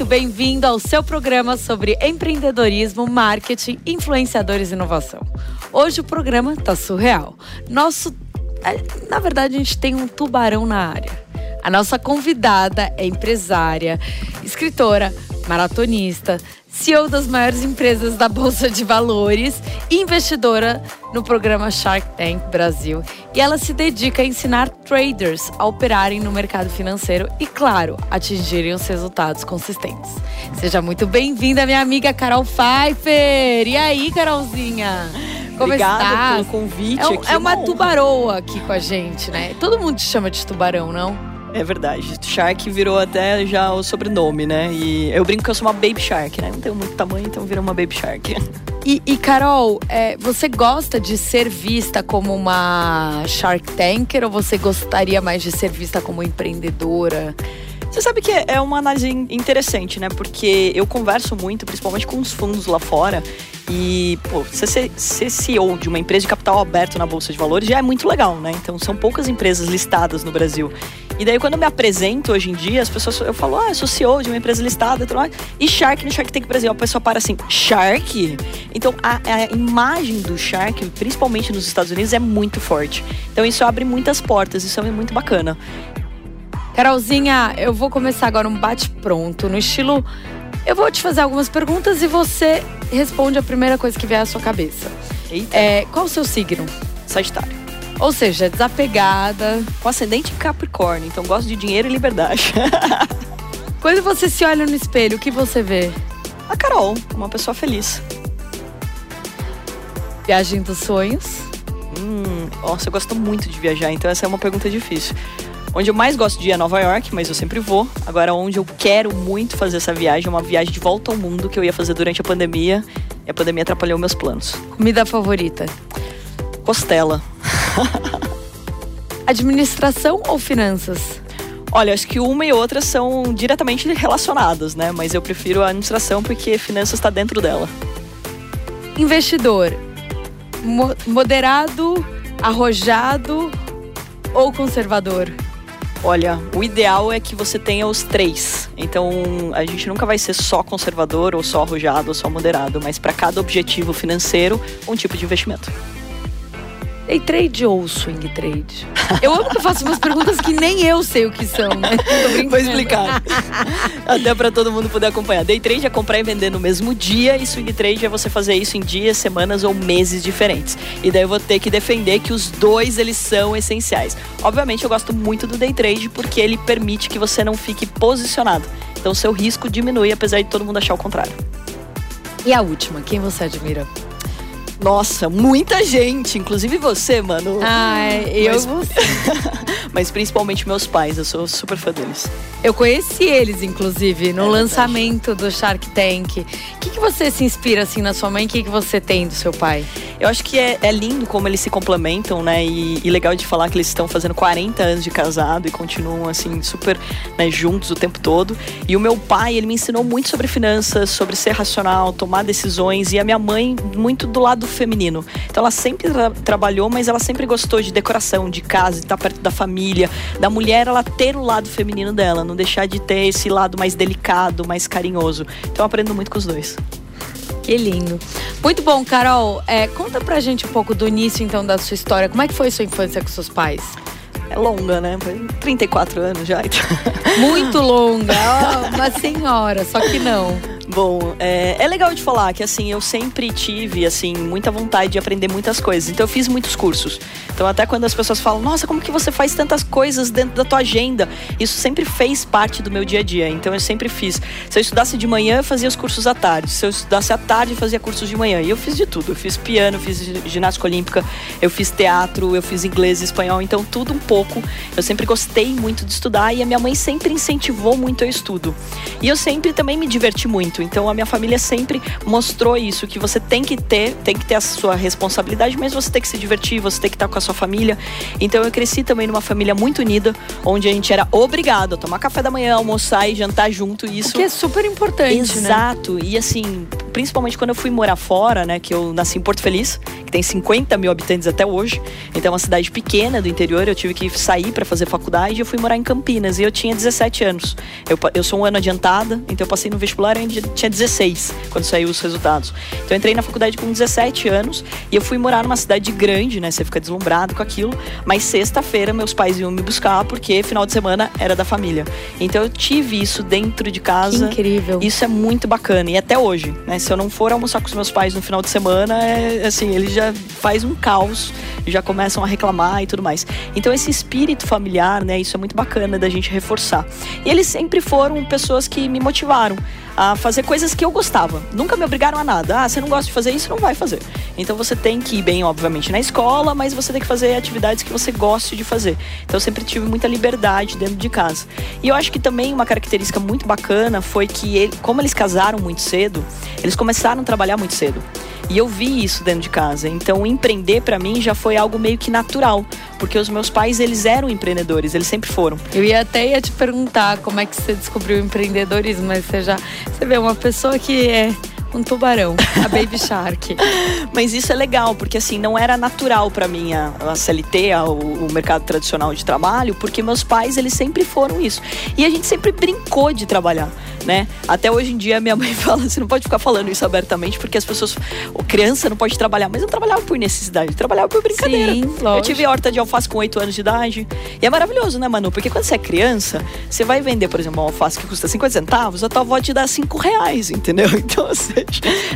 muito bem-vindo ao seu programa sobre empreendedorismo, marketing, influenciadores e inovação. Hoje o programa tá surreal. Nosso. é, Na verdade, a gente tem um tubarão na área. A nossa convidada é empresária, escritora, maratonista, CEO das maiores empresas da Bolsa de Valores e investidora no programa Shark Tank Brasil. E ela se dedica a ensinar traders a operarem no mercado financeiro e, claro, atingirem os resultados consistentes. Seja muito bem-vinda, minha amiga Carol Pfeiffer! E aí, Carolzinha? Como Obrigada está? pelo convite É, aqui. é uma honra. tubaroa aqui com a gente, né? Todo mundo te chama de tubarão, não? É verdade. Shark virou até já o sobrenome, né? E eu brinco que eu sou uma Baby Shark, né? Não tenho muito tamanho, então virou uma Baby Shark. E, e, Carol, é, você gosta de ser vista como uma Shark Tanker ou você gostaria mais de ser vista como empreendedora? Você sabe que é uma análise in- interessante, né? Porque eu converso muito, principalmente com os fundos lá fora. E, pô, você ser, ser CEO de uma empresa de capital aberto na Bolsa de Valores já é muito legal, né? Então são poucas empresas listadas no Brasil. E daí, quando eu me apresento hoje em dia, as pessoas, eu falo, ah, eu sou CEO de uma empresa listada e. E Shark no Shark Tank Brasil. A pessoa para assim, Shark? Então, a, a imagem do Shark, principalmente nos Estados Unidos, é muito forte. Então, isso abre muitas portas, isso é muito bacana. Carolzinha, eu vou começar agora um bate-pronto, no estilo. Eu vou te fazer algumas perguntas e você responde a primeira coisa que vier à sua cabeça. Eita, É, qual o seu signo? Sagitário. Ou seja, desapegada. Com ascendente Capricórnio, então gosto de dinheiro e liberdade. Quando você se olha no espelho, o que você vê? A Carol, uma pessoa feliz. Viagem dos sonhos. Hum, nossa, eu gosto muito de viajar, então essa é uma pergunta difícil. Onde eu mais gosto de ir é Nova York, mas eu sempre vou. Agora, onde eu quero muito fazer essa viagem, é uma viagem de volta ao mundo que eu ia fazer durante a pandemia. E a pandemia atrapalhou meus planos. Comida favorita? Costela. Administração ou finanças? Olha, acho que uma e outra são diretamente relacionadas, né? Mas eu prefiro a administração porque finanças está dentro dela. Investidor, mo- moderado, arrojado ou conservador? Olha, o ideal é que você tenha os três. Então, a gente nunca vai ser só conservador, ou só arrojado, ou só moderado, mas para cada objetivo financeiro, um tipo de investimento. Day trade ou swing trade? Eu amo que eu faço umas perguntas que nem eu sei o que são, né? Vou explicar. Até para todo mundo poder acompanhar. Day trade é comprar e vender no mesmo dia, e swing trade é você fazer isso em dias, semanas ou meses diferentes. E daí eu vou ter que defender que os dois eles são essenciais. Obviamente eu gosto muito do day trade porque ele permite que você não fique posicionado. Então seu risco diminui apesar de todo mundo achar o contrário. E a última, quem você admira? Nossa, muita gente, inclusive você, mano. Ai, eu, Mas- Mas principalmente meus pais, eu sou super fã deles. eu conheci eles, inclusive, no É lançamento do Shark Tank. O que, que você se inspira, assim, na sua mãe? O que, que você tem do seu pai? Eu acho que é, é lindo como eles se complementam, né? E, e legal de falar que eles estão fazendo 40 anos de casado e continuam, assim, super né, juntos o tempo todo. E o meu pai, ele me ensinou muito sobre finanças, sobre ser racional, tomar decisões. E a minha mãe, muito do lado feminino. Então ela sempre tra- trabalhou, mas ela sempre gostou de decoração, de casa, de estar perto da família. Da mulher, ela ter o lado feminino dela, não deixar de ter esse lado mais delicado, mais carinhoso. Então eu aprendo muito com os dois. Que lindo. Muito bom, Carol. É, conta pra gente um pouco do início, então, da sua história. Como é que foi sua infância com seus pais? É longa, né? Foi 34 anos já. então. Muito longa. Ó, uma senhora, só que não. Bom, é, é legal de falar que assim, eu sempre tive assim muita vontade de aprender muitas coisas. Então eu fiz muitos cursos. Então até quando as pessoas falam, nossa, como que você faz tantas coisas dentro da tua agenda? Isso sempre fez parte do meu dia a dia. Então eu sempre fiz. Se eu estudasse de manhã, eu fazia os cursos à tarde. Se eu estudasse à tarde, eu fazia cursos de manhã. E eu fiz de tudo. Eu fiz piano, fiz gi- ginástica olímpica, eu fiz teatro, eu fiz inglês e espanhol. Então tudo um pouco. Eu sempre gostei muito de estudar e a minha mãe sempre incentivou muito o estudo. E eu sempre também me diverti muito. Então a minha família sempre mostrou isso, que você tem que ter, tem que ter a sua responsabilidade, mas você tem que se divertir, você tem que estar com a sua família. Então eu cresci também numa família muito unida, onde a gente era obrigado a tomar café da manhã, almoçar e jantar junto. E isso Que é super importante, né? Exato. E assim, principalmente quando eu fui morar fora, né? Que eu nasci em Porto Feliz, que tem 50 mil habitantes até hoje. Então é uma cidade pequena do interior. Eu tive que sair para fazer faculdade e eu fui morar em Campinas. E eu tinha 17 anos. Eu, eu sou um ano adiantada, então eu passei no vestibular e ainda tinha 16 quando saiu os resultados. Então eu entrei na faculdade com 17 anos e eu fui morar numa cidade grande, né? Você fica deslumbrado com aquilo. Mas sexta-feira meus pais iam me buscar porque final de semana era da família. Então eu tive isso dentro de casa. Que incrível. Isso é muito bacana. E até hoje, né? Se eu não for almoçar com os meus pais no final de semana, é assim, eles já faz um caos, já começam a reclamar e tudo mais. Então esse espírito familiar, né? Isso é muito bacana da gente reforçar. E eles sempre foram pessoas que me motivaram a fazer coisas que eu gostava. Nunca me obrigaram a nada. Ah, você não gosta de fazer isso, não vai fazer. Então você tem que ir bem, obviamente, na escola, mas você tem que fazer atividades que você goste de fazer. Então eu sempre tive muita liberdade dentro de casa. E eu acho que também uma característica muito bacana foi que, ele, como eles casaram muito cedo, eles começaram a trabalhar muito cedo. E eu vi isso dentro de casa. Então, empreender para mim já foi algo meio que natural, porque os meus pais, eles eram empreendedores, eles sempre foram. Eu ia até ia te perguntar como é que você descobriu o empreendedorismo, mas você já você vê uma pessoa que é um tubarão, a Baby Shark. Mas isso é legal, porque assim, não era natural para mim a, a CLT, a, o, o, mercado tradicional de trabalho, porque meus pais, eles sempre foram isso. E a gente sempre brincou de trabalhar né? Até hoje em dia minha mãe fala, você não pode ficar falando isso abertamente porque as pessoas, o criança não pode trabalhar, mas eu trabalhava por necessidade, eu trabalhava por brincadeira. Sim, eu tive horta de alface com 8 anos de idade. E é maravilhoso, né, Manu? Porque quando você é criança, você vai vender, por exemplo, uma alface que custa 50 centavos, a tua avó te dá 5 reais, entendeu? Então, seja,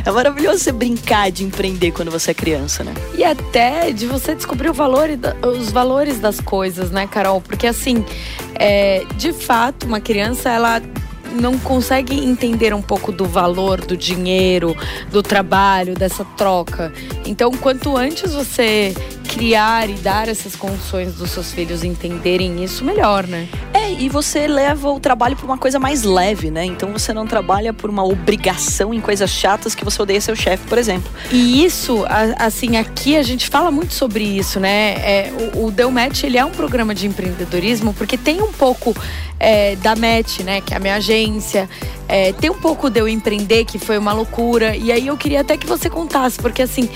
é maravilhoso você brincar de empreender quando você é criança, né? E até de você descobrir o valor, os valores das coisas, né, Carol? Porque assim, é, de fato, uma criança, ela não consegue entender um pouco do valor do dinheiro, do trabalho, dessa troca. Então, quanto antes você criar e dar essas condições dos seus filhos entenderem isso, melhor, né? É, e você leva o trabalho para uma coisa mais leve, né? Então você não trabalha por uma obrigação em coisas chatas que você odeia seu chefe, por exemplo. E isso, assim, aqui a gente fala muito sobre isso, né? É, o, o Deu Match, ele é um programa de empreendedorismo porque tem um pouco é, da Match, né? Que é a minha agência. É, tem um pouco de eu empreender, que foi uma loucura. E aí eu queria até que você contasse, porque assim,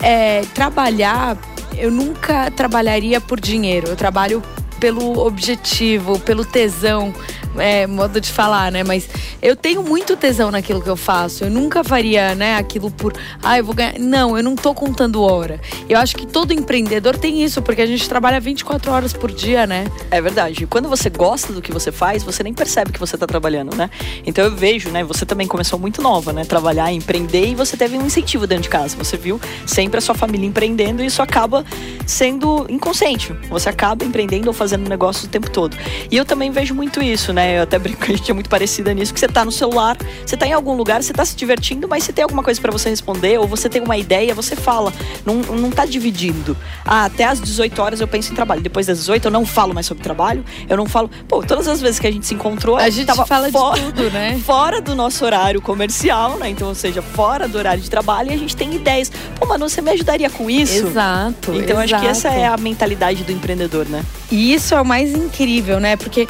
é, trabalhar eu nunca trabalharia por dinheiro. Eu trabalho pelo objetivo, pelo tesão, é, modo de falar, né? Mas eu tenho muito tesão naquilo que eu faço. Eu nunca faria, né, aquilo por, ah, eu vou ganhar. Não, eu não tô contando hora. Eu acho que todo empreendedor tem isso, porque a gente trabalha 24 horas por dia, né? É verdade. Quando você gosta do que você faz, você nem percebe que você tá trabalhando, né? Então eu vejo, né, você também começou muito nova, né, trabalhar, empreender e você teve um incentivo dentro de casa. Você viu sempre a sua família empreendendo e isso acaba sendo inconsciente. Você acaba empreendendo ou fazendo negócio o tempo todo. E eu também vejo muito isso, né? Né? Eu até brinco, a gente é muito parecida nisso, que você tá no celular, você tá em algum lugar, você tá se divertindo, mas se tem alguma coisa para você responder, ou você tem uma ideia, você fala. Não, não tá dividindo. Ah, até às 18 horas eu penso em trabalho. Depois das 18 eu não falo mais sobre trabalho, eu não falo. Pô, todas as vezes que a gente se encontrou, a, gente tava fala fora, de tudo, né? Fora do nosso horário comercial, né? Então, ou seja, fora do horário de trabalho e a gente tem ideias. Pô, Manu, você me ajudaria com isso? Exato. Então, exato. acho que essa é a mentalidade do empreendedor, né? E isso é o mais incrível, né? Porque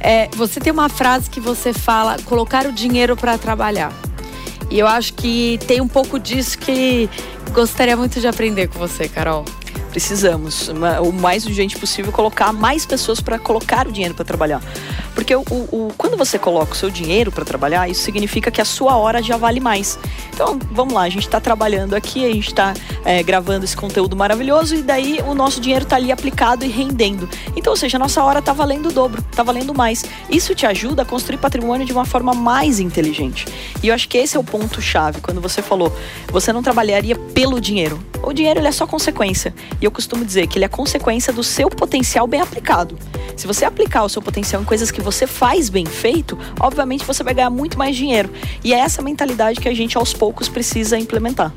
é, você tem uma frase que você fala, colocar o dinheiro para trabalhar. E eu acho que tem um pouco disso que gostaria muito de aprender com você, Carol. Precisamos, o mais urgente possível, colocar mais pessoas para colocar o dinheiro para trabalhar. Porque o, o, quando você coloca o seu dinheiro para trabalhar, isso significa que a sua hora já vale mais. Então, vamos lá, a gente está trabalhando aqui, a gente está é, gravando esse conteúdo maravilhoso e daí o nosso dinheiro está ali aplicado e rendendo. Então, ou seja, a nossa hora está valendo o dobro, está valendo mais. Isso te ajuda a construir patrimônio de uma forma mais inteligente. E eu acho que esse é o ponto-chave. Quando você falou, você não trabalharia pelo dinheiro. O dinheiro é só consequência. E eu costumo dizer que ele é consequência do seu potencial bem aplicado. Se você aplicar o seu potencial em coisas que você faz bem feito, obviamente você vai ganhar muito mais dinheiro. E é essa mentalidade que a gente aos poucos precisa implementar.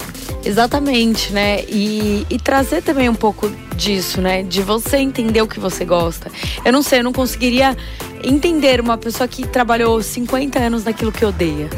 Exatamente, né? E, e trazer também um pouco disso, né? De você entender o que você gosta. Eu não sei, eu não conseguiria entender uma pessoa que trabalhou 50 anos naquilo que odeia.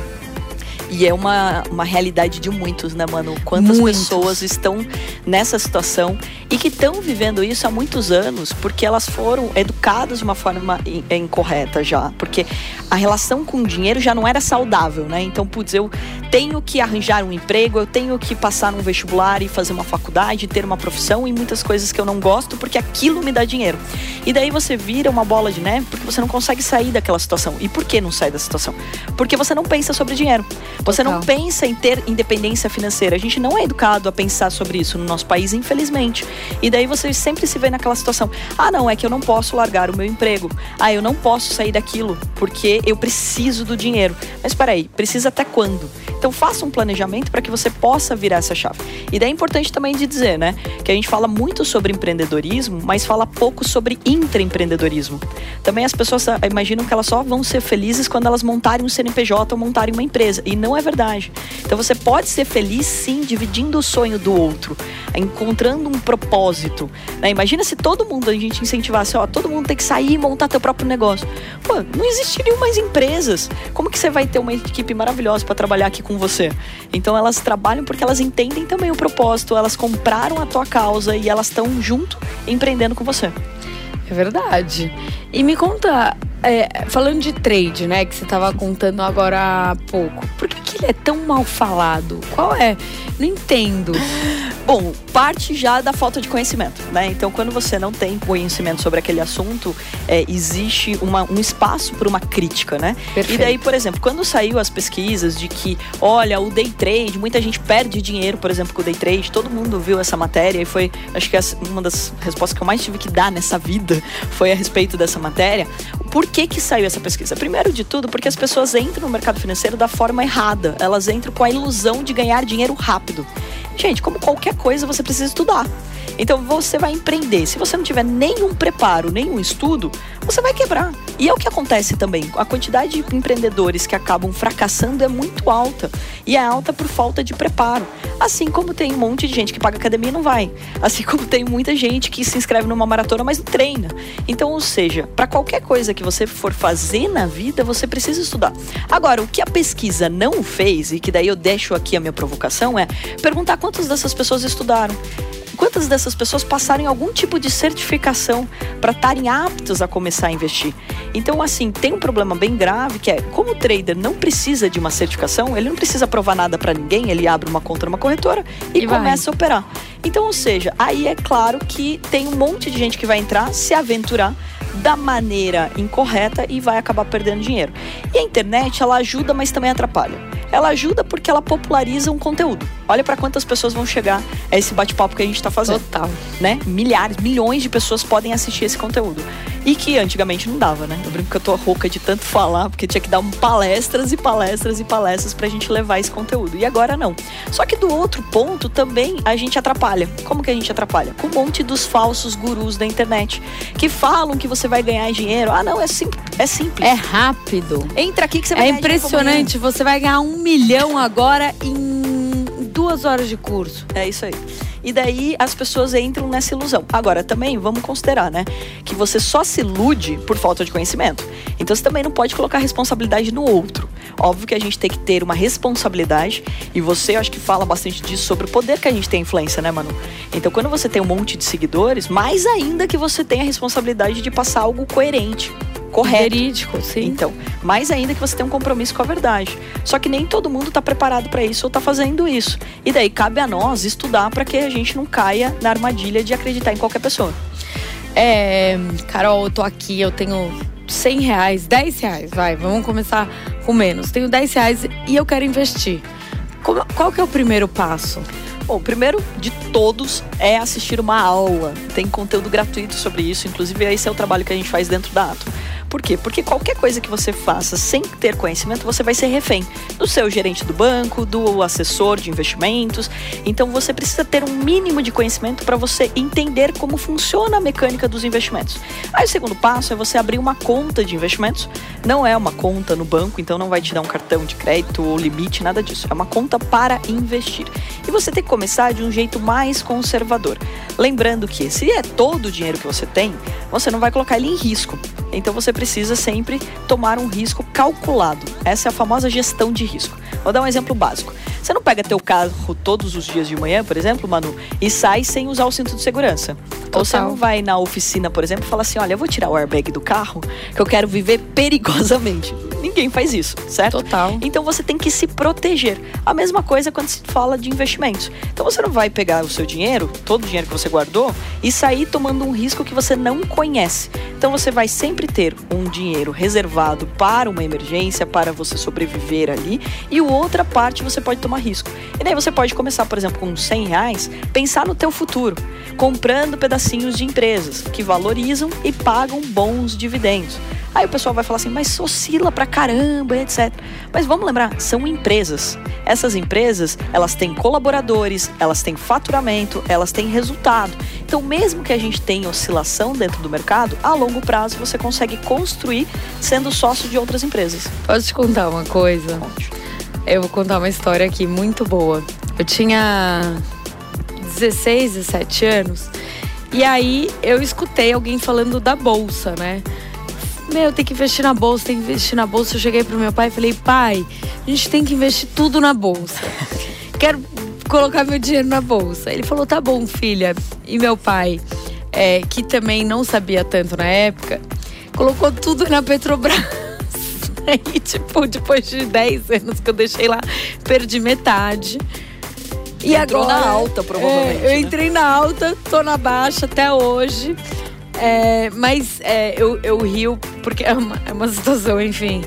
E é uma, uma realidade de muitos, né, mano? Quantas muitos. pessoas estão nessa situação e que estão vivendo isso há muitos anos porque elas foram educadas de uma forma incorreta já. Porque a relação com o dinheiro já não era saudável, né? Então, putz, eu tenho que arranjar um emprego, eu tenho que passar num vestibular e fazer uma faculdade, ter uma profissão e muitas coisas que eu não gosto porque aquilo me dá dinheiro. E daí você vira uma bola de neve porque você não consegue sair daquela situação. E por que não sai da situação? Porque você não pensa sobre dinheiro. Você Total. não pensa em ter independência financeira. A gente não é educado a pensar sobre isso no nosso país, infelizmente. E daí você sempre se vê naquela situação: ah, não, é que eu não posso largar o meu emprego. Ah, eu não posso sair daquilo porque eu preciso do dinheiro. Mas espera aí, precisa até quando? Então faça um planejamento para que você possa virar essa chave. E daí é importante também de dizer, né, que a gente fala muito sobre empreendedorismo, mas fala pouco sobre intraempreendedorismo. Também as pessoas ah, imaginam que elas só vão ser felizes quando elas montarem um CNPJ ou montarem uma empresa, e não é verdade. Então você pode ser feliz sim dividindo o sonho do outro, encontrando um propósito. Né? Imagina se todo mundo a gente incentivasse, ó, todo mundo tem que sair e montar teu próprio negócio. Pô, não existiriam mais empresas. Como que você vai ter uma equipe maravilhosa para trabalhar aqui com você. Então elas trabalham porque elas entendem também o propósito, elas compraram a tua causa e elas estão junto empreendendo com você. É verdade. E me conta, é, falando de trade, né, que você estava contando agora há pouco, por que, que ele é tão mal falado? Qual é? Não entendo. Bom, parte já da falta de conhecimento, né? Então, quando você não tem conhecimento sobre aquele assunto, é, existe uma, um espaço para uma crítica, né? Perfeito. E daí, por exemplo, quando saiu as pesquisas de que, olha, o day trade, muita gente perde dinheiro, por exemplo, com o day trade, todo mundo viu essa matéria e foi, acho que uma das respostas que eu mais tive que dar nessa vida foi a respeito dessa matéria. Por que que saiu essa pesquisa? Primeiro de tudo, porque as pessoas entram no mercado financeiro da forma errada. Elas entram com a ilusão de ganhar dinheiro rápido. Gente, como qualquer coisa, você precisa estudar. Então você vai empreender. Se você não tiver nenhum preparo, nenhum estudo, você vai quebrar. E é o que acontece também. A quantidade de empreendedores que acabam fracassando é muito alta. E é alta por falta de preparo. Assim como tem um monte de gente que paga academia e não vai. Assim como tem muita gente que se inscreve numa maratona, mas não treina. Então, ou seja, para qualquer coisa que você for fazer na vida, você precisa estudar. Agora, o que a pesquisa não fez, e que daí eu deixo aqui a minha provocação, é perguntar quantas dessas pessoas estudaram. Quantas dessas pessoas passaram em algum tipo de certificação para estarem aptos a começar a investir? Então, assim, tem um problema bem grave que é, como o trader não precisa de uma certificação, ele não precisa provar nada para ninguém, ele abre uma conta numa corretora e, e começa vai. a operar. Então, ou seja, aí é claro que tem um monte de gente que vai entrar, se aventurar da maneira incorreta e vai acabar perdendo dinheiro. E a internet, ela ajuda, mas também atrapalha. Ela ajuda porque ela populariza um conteúdo. Olha para quantas pessoas vão chegar a esse bate-papo que a gente está fazendo. Total. Né? Milhares, milhões de pessoas podem assistir esse conteúdo. E que antigamente não dava, né? Eu brinco que eu tô rouca de tanto falar, porque tinha que dar palestras e palestras e palestras pra gente levar esse conteúdo. E agora não. Só que do outro ponto também a gente atrapalha. Como que a gente atrapalha? Com um monte dos falsos gurus da internet que falam que você vai ganhar dinheiro. Ah, não, é, sim, é simples. É rápido. Entra aqui que você vai é ganhar. É impressionante. Você vai ganhar um milhão agora em duas horas de curso. É isso aí. E daí as pessoas entram nessa ilusão. Agora, também vamos considerar, né? Que você só se ilude por falta de conhecimento. Então você também não pode colocar responsabilidade no outro. Óbvio que a gente tem que ter uma responsabilidade. E você, acho que fala bastante disso sobre o poder que a gente tem influência, né, Manu? Então, quando você tem um monte de seguidores, mais ainda que você tenha a responsabilidade de passar algo coerente correto. Verídico, sim. Então, mais ainda que você tenha um compromisso com a verdade. Só que nem todo mundo está preparado para isso ou está fazendo isso. E daí cabe a nós estudar para que a gente não caia na armadilha de acreditar em qualquer pessoa. É, Carol, eu tô aqui, eu tenho 100 reais, 10 reais, vai, vamos começar com menos. Tenho 10 reais e eu quero investir. Qual que é o primeiro passo? Bom, o primeiro de todos é assistir uma aula. Tem conteúdo gratuito sobre isso, inclusive esse é o trabalho que a gente faz dentro da Atom. Por quê? Porque qualquer coisa que você faça sem ter conhecimento, você vai ser refém do seu gerente do banco, do assessor de investimentos. Então você precisa ter um mínimo de conhecimento para você entender como funciona a mecânica dos investimentos. Aí o segundo passo é você abrir uma conta de investimentos. Não é uma conta no banco, então não vai te dar um cartão de crédito ou limite, nada disso. É uma conta para investir. E você tem que começar de um jeito mais conservador. Lembrando que se é todo o dinheiro que você tem, você não vai colocar ele em risco. Então você precisa sempre tomar um risco calculado. Essa é a famosa gestão de risco. Vou dar um exemplo básico. Você não pega teu carro todos os dias de manhã, por exemplo, Manu, e sai sem usar o cinto de segurança. Total. Ou você não vai na oficina, por exemplo, e fala assim: olha, eu vou tirar o airbag do carro, que eu quero viver perigosamente ninguém faz isso, certo? Total. Então você tem que se proteger. A mesma coisa quando se fala de investimentos. Então você não vai pegar o seu dinheiro, todo o dinheiro que você guardou, e sair tomando um risco que você não conhece. Então você vai sempre ter um dinheiro reservado para uma emergência, para você sobreviver ali, e outra parte você pode tomar risco. E daí você pode começar, por exemplo, com 100 reais, pensar no teu futuro, comprando pedacinhos de empresas que valorizam e pagam bons dividendos. Aí o pessoal vai falar assim, mas oscila pra caramba, etc. Mas vamos lembrar, são empresas. Essas empresas, elas têm colaboradores, elas têm faturamento, elas têm resultado. Então, mesmo que a gente tenha oscilação dentro do mercado, a longo prazo você consegue construir sendo sócio de outras empresas. Posso te contar uma coisa? Conte. Eu vou contar uma história aqui muito boa. Eu tinha 16, 17 anos. E aí eu escutei alguém falando da bolsa, né? Meu, tem que investir na bolsa, tem que investir na bolsa. Eu cheguei pro meu pai e falei, pai, a gente tem que investir tudo na bolsa. Quero colocar meu dinheiro na bolsa. Ele falou, tá bom, filha. E meu pai, é, que também não sabia tanto na época, colocou tudo na Petrobras. Aí, tipo, depois de 10 anos que eu deixei lá, perdi metade. E Entrou agora, na alta, provavelmente, é, eu né? entrei na alta, tô na baixa até hoje. É, mas é, eu, eu rio porque é uma, é uma situação, enfim.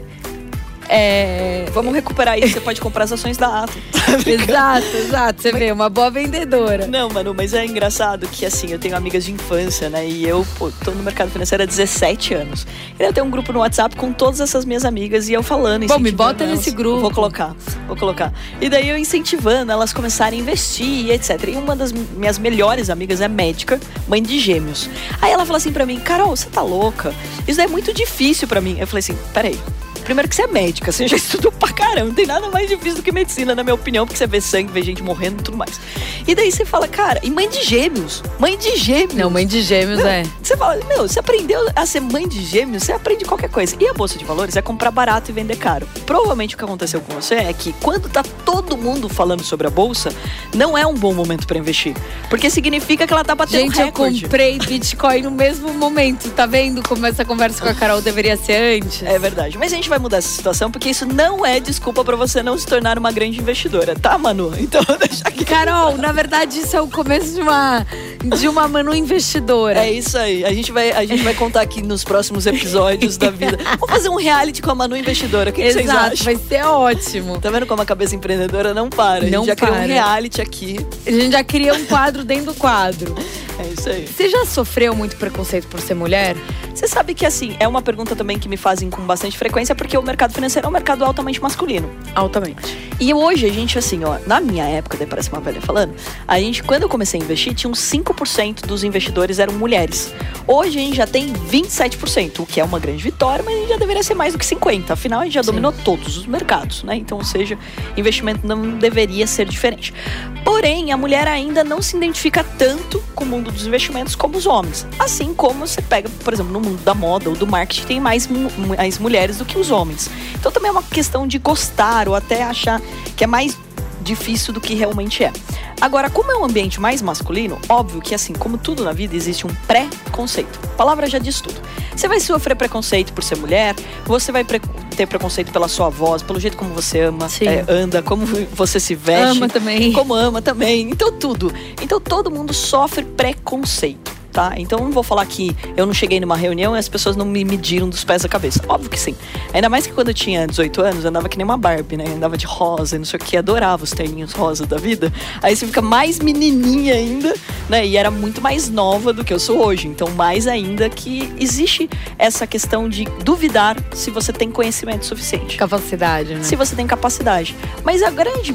É, Vamos recuperar isso, você pode comprar as ações da Atom. exato, exato. Você vê, uma boa vendedora. Não, mano, mas é engraçado que assim, eu tenho amigas de infância, né? E eu, pô, tô no mercado financeiro há 17 anos. E eu tenho um grupo no WhatsApp com todas essas minhas amigas e eu falando, Bom, me bota elas. nesse grupo. Vou colocar, vou colocar. E daí eu incentivando elas começarem a investir e etc. E uma das minhas melhores amigas é médica, mãe de gêmeos. Aí ela fala assim pra mim, Carol, você tá louca? Isso é muito difícil pra mim. Eu falei assim, peraí. Primeiro que você é médica, você já estudou pra caramba. Não tem nada mais difícil do que medicina, na minha opinião, porque você vê sangue, vê gente morrendo e tudo mais. E daí você fala, cara, e mãe de gêmeos? Mãe de gêmeos? Não, mãe de gêmeos é. Você fala, meu, você aprendeu a ser mãe de gêmeos, você aprende qualquer coisa. E a bolsa de valores é comprar barato e vender caro. Provavelmente o que aconteceu com você é que quando tá todo mundo falando sobre a bolsa, não é um bom momento pra investir. Porque significa que ela tá batendo Gente, eu recorde. comprei Bitcoin no mesmo momento. Tá vendo como essa conversa com a Carol deveria ser antes? É verdade. Mas a gente vai mudar essa situação porque isso não é desculpa pra você não se tornar uma grande investidora, tá, Manu? Então deixa aqui. Carol, na verdade, isso é o começo de uma, de uma Manu investidora. É isso aí. A gente vai, a gente vai contar aqui nos próximos episódios da vida. Vamos fazer um reality com a Manu investidora. O que, que vocês Exato, acham? vai ser ótimo. Tá vendo como a cabeça empreendedora não para? A Não gente já criou um para. reality aqui. A gente já cria um quadro dentro do quadro. É isso aí. Você já sofreu muito preconceito por ser mulher? Você sabe que, assim, é uma pergunta também que me fazem com bastante frequência, porque o mercado financeiro é um mercado altamente masculino. Altamente. E hoje a gente, assim, ó, na minha época, daí parece uma velha falando, a gente, quando eu comecei a investir, tinha uns 5% dos investidores eram mulheres. Hoje a gente já tem 27%, o que é uma grande vitória, mas a gente já deveria ser mais do que 50%. Afinal, a gente já Sim. dominou todos os mercados, né? Então, ou seja, investimento não deveria ser diferente. Porém, a mulher ainda não se identifica tanto com o mundo dos investimentos como os homens. Assim como você pega, por exemplo, no mundo da moda ou do marketing, tem mais, mais mulheres do que os homens. Então também é uma questão de gostar ou até achar que é mais difícil do que realmente é. Agora, como é um ambiente mais masculino, óbvio que assim, como tudo na vida, existe um pré-conceito. A palavra já diz tudo. Você vai sofrer preconceito por ser mulher, você vai pre- ter preconceito pela sua voz, pelo jeito como você ama, é, anda, como você se veste. Ama também. Como ama também. Então, tudo. Então, todo mundo sofre preconceito. Tá? Então não vou falar que eu não cheguei numa reunião e as pessoas não me mediram dos pés à cabeça. Óbvio que sim. Ainda mais que quando eu tinha 18 anos, eu andava que nem uma Barbie, né? Eu andava de rosa e não sei o que, adorava os terninhos rosa da vida. Aí você fica mais menininha ainda, né? E era muito mais nova do que eu sou hoje. Então, mais ainda que existe essa questão de duvidar se você tem conhecimento suficiente Capacidade, né? se você tem capacidade. Mas a grande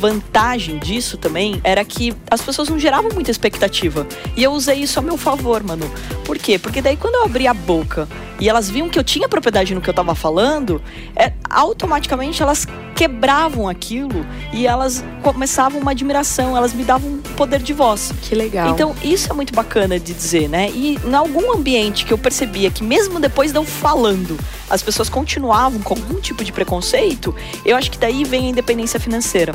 vantagem disso também era que as pessoas não geravam muita expectativa. E eu usei isso a meu favor, mano. Por quê? Porque daí quando eu abri a boca e elas viam que eu tinha propriedade no que eu tava falando, é, automaticamente elas quebravam aquilo e elas começavam uma admiração, elas me davam um poder de voz. Que legal. Então, isso é muito bacana de dizer, né? E em algum ambiente que eu percebia que mesmo depois de eu falando, as pessoas continuavam com algum tipo de preconceito, eu acho que daí vem a independência financeira.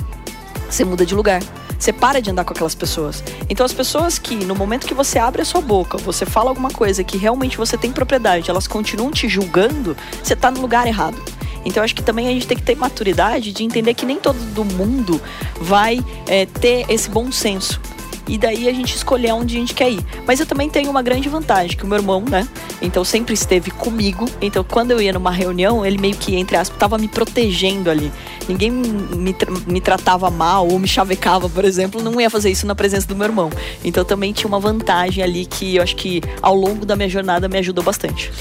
Você muda de lugar. Você para de andar com aquelas pessoas. Então, as pessoas que, no momento que você abre a sua boca, você fala alguma coisa que realmente você tem propriedade, elas continuam te julgando, você tá no lugar errado. Então acho que também a gente tem que ter maturidade de entender que nem todo mundo vai é, ter esse bom senso e daí a gente escolher onde a gente quer ir. Mas eu também tenho uma grande vantagem, que o meu irmão, né? Então sempre esteve comigo. Então quando eu ia numa reunião, ele meio que, entre aspas, tava me protegendo ali. Ninguém me, me tratava mal ou me chavecava, por exemplo, não ia fazer isso na presença do meu irmão. Então também tinha uma vantagem ali que eu acho que ao longo da minha jornada me ajudou bastante.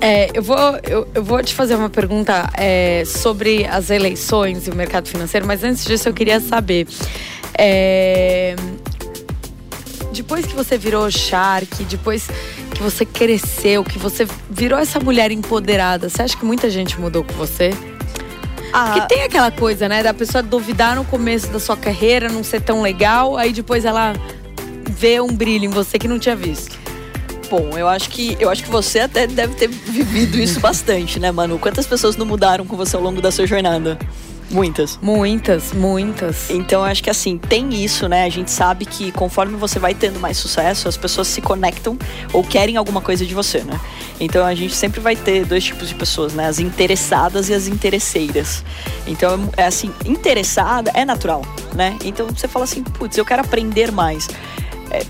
É, eu, vou, eu, eu, vou te fazer uma pergunta é, sobre as eleições e o mercado financeiro, mas antes disso eu queria saber. É... Depois que você virou Shark, depois que você cresceu, que você virou essa mulher empoderada, você acha que muita gente mudou com você? Ah. Porque tem aquela coisa, né, da pessoa duvidar no começo da sua carreira, não ser tão legal, aí depois ela vê um brilho em você que não tinha visto. Bom, eu acho que eu acho que você até deve ter vivido isso bastante, né, Manu? Quantas pessoas não mudaram com você ao longo da sua jornada? Muitas. Muitas, muitas. Então acho que assim, tem isso, né? A gente sabe que conforme você vai tendo mais sucesso, as pessoas se conectam ou querem alguma coisa de você, né? Então a gente sempre vai ter dois tipos de pessoas, né? As interessadas e as interesseiras. Então é assim, interessada é natural, né? Então você fala assim, putz, eu quero aprender mais.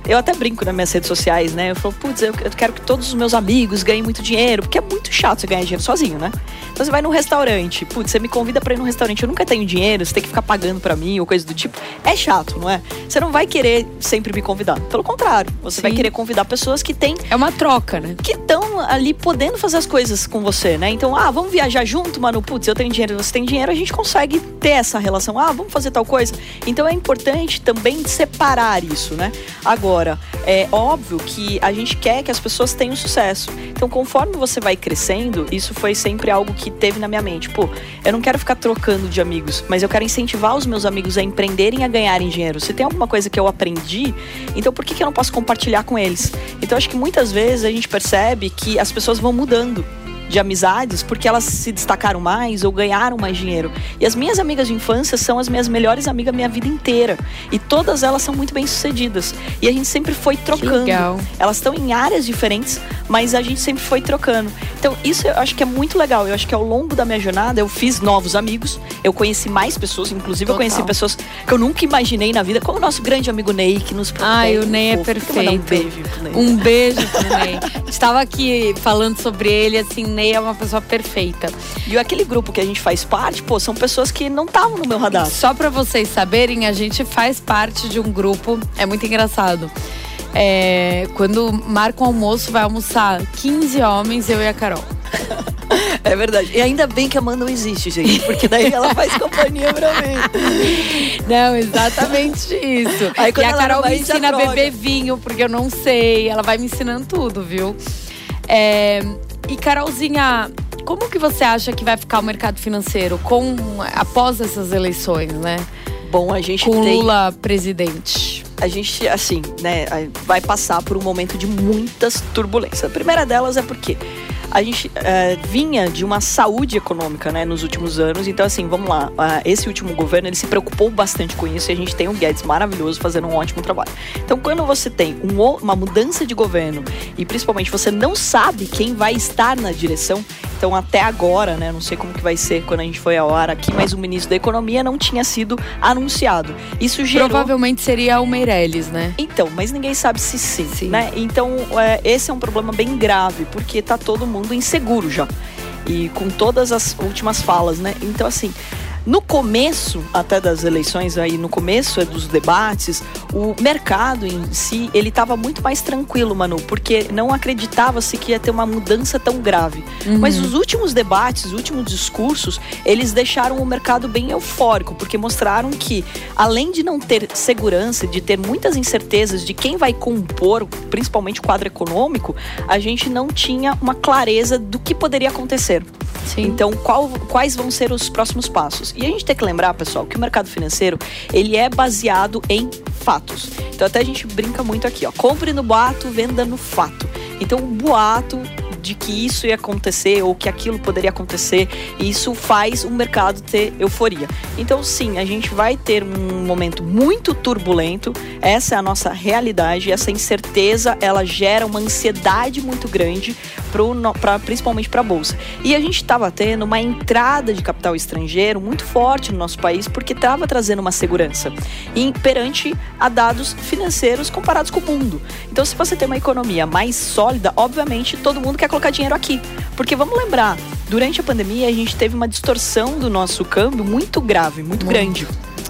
Eu até brinco nas minhas redes sociais, né? Eu falo, putz, eu quero que todos os meus amigos ganhem muito dinheiro, porque é muito chato você ganhar dinheiro sozinho, né? Então você vai num restaurante, putz, você me convida para ir num restaurante, eu nunca tenho dinheiro, você tem que ficar pagando para mim ou coisa do tipo. É chato, não é? Você não vai querer sempre me convidar. Pelo contrário, você Sim. vai querer convidar pessoas que têm. É uma troca, né? Que estão ali podendo fazer as coisas com você, né? Então, ah, vamos viajar junto, mano. Putz, eu tenho dinheiro, você tem dinheiro, a gente consegue ter essa relação. Ah, vamos fazer tal coisa. Então é importante também separar isso, né? Agora, é óbvio que a gente quer que as pessoas tenham sucesso. Então, conforme você vai crescendo, isso foi sempre algo que teve na minha mente. Pô, eu não quero ficar trocando de amigos, mas eu quero incentivar os meus amigos a empreenderem, a ganharem dinheiro. Se tem alguma coisa que eu aprendi, então por que, que eu não posso compartilhar com eles? Então, acho que muitas vezes a gente percebe que as pessoas vão mudando de amizades porque elas se destacaram mais ou ganharam mais dinheiro. E as minhas amigas de infância são as minhas melhores amigas minha vida inteira. E todas elas são muito bem sucedidas. E a gente sempre foi trocando. Elas estão em áreas diferentes, mas a gente sempre foi trocando. Então, isso eu acho que é muito legal. Eu acho que ao longo da minha jornada eu fiz novos amigos, eu conheci mais pessoas, inclusive Total. eu conheci pessoas que eu nunca imaginei na vida, como o nosso grande amigo Ney, que nos Ai, o Ney é perfeito. Um beijo pro Ney. Um beijo pro Ney. Estava aqui falando sobre ele, assim, Ney Ney é uma pessoa perfeita. E aquele grupo que a gente faz parte, pô, são pessoas que não estavam no meu radar. Só para vocês saberem, a gente faz parte de um grupo, é muito engraçado. É, quando marca o almoço, vai almoçar 15 homens, eu e a Carol. É verdade. E ainda bem que a Amanda não existe, gente, porque daí ela faz companhia pra mim. Não, exatamente isso. Aí, e a Carol me ensina a beber vinho, porque eu não sei. Ela vai me ensinando tudo, viu? É, e Carolzinha, como que você acha que vai ficar o mercado financeiro com após essas eleições, né? Bom, a gente com tem... Lula presidente. A gente, assim, né, vai passar por um momento de muitas turbulências. A primeira delas é porque a gente é, vinha de uma saúde econômica, né, nos últimos anos. Então, assim, vamos lá. esse último governo, ele se preocupou bastante com isso e a gente tem um Guedes maravilhoso fazendo um ótimo trabalho. Então, quando você tem um, uma mudança de governo e principalmente você não sabe quem vai estar na direção, então até agora, né, não sei como que vai ser quando a gente foi a hora aqui, mas o ministro da Economia não tinha sido anunciado. Isso gerou... Provavelmente seria o Meirelles, né? Então, mas ninguém sabe se sim, sim. né? Então, é, esse é um problema bem grave, porque tá todo mundo mundo inseguro já. E com todas as últimas falas, né? Então, assim, no começo, até das eleições aí, no começo é, dos debates, o mercado em si, ele estava muito mais tranquilo, Manu, porque não acreditava-se que ia ter uma mudança tão grave. Uhum. Mas os últimos debates, os últimos discursos, eles deixaram o mercado bem eufórico, porque mostraram que, além de não ter segurança, de ter muitas incertezas de quem vai compor, principalmente o quadro econômico, a gente não tinha uma clareza do que poderia acontecer. Sim. Então, qual, quais vão ser os próximos passos? E a gente tem que lembrar, pessoal, que o mercado financeiro ele é baseado em fatos. Então, até a gente brinca muito aqui, ó. Compre no boato, venda no fato. Então, o boato de que isso ia acontecer ou que aquilo poderia acontecer. E isso faz o mercado ter euforia. Então, sim, a gente vai ter um momento muito turbulento. Essa é a nossa realidade. Essa incerteza ela gera uma ansiedade muito grande, pro, pra, principalmente para a bolsa. E a gente estava tendo uma entrada de capital estrangeiro muito forte no nosso país porque estava trazendo uma segurança e perante a dados financeiros comparados com o mundo. Então, se você tem uma economia mais sólida, obviamente todo mundo quer colocar dinheiro aqui. Porque vamos lembrar, durante a pandemia a gente teve uma distorção do nosso câmbio muito grave, muito, muito. grande.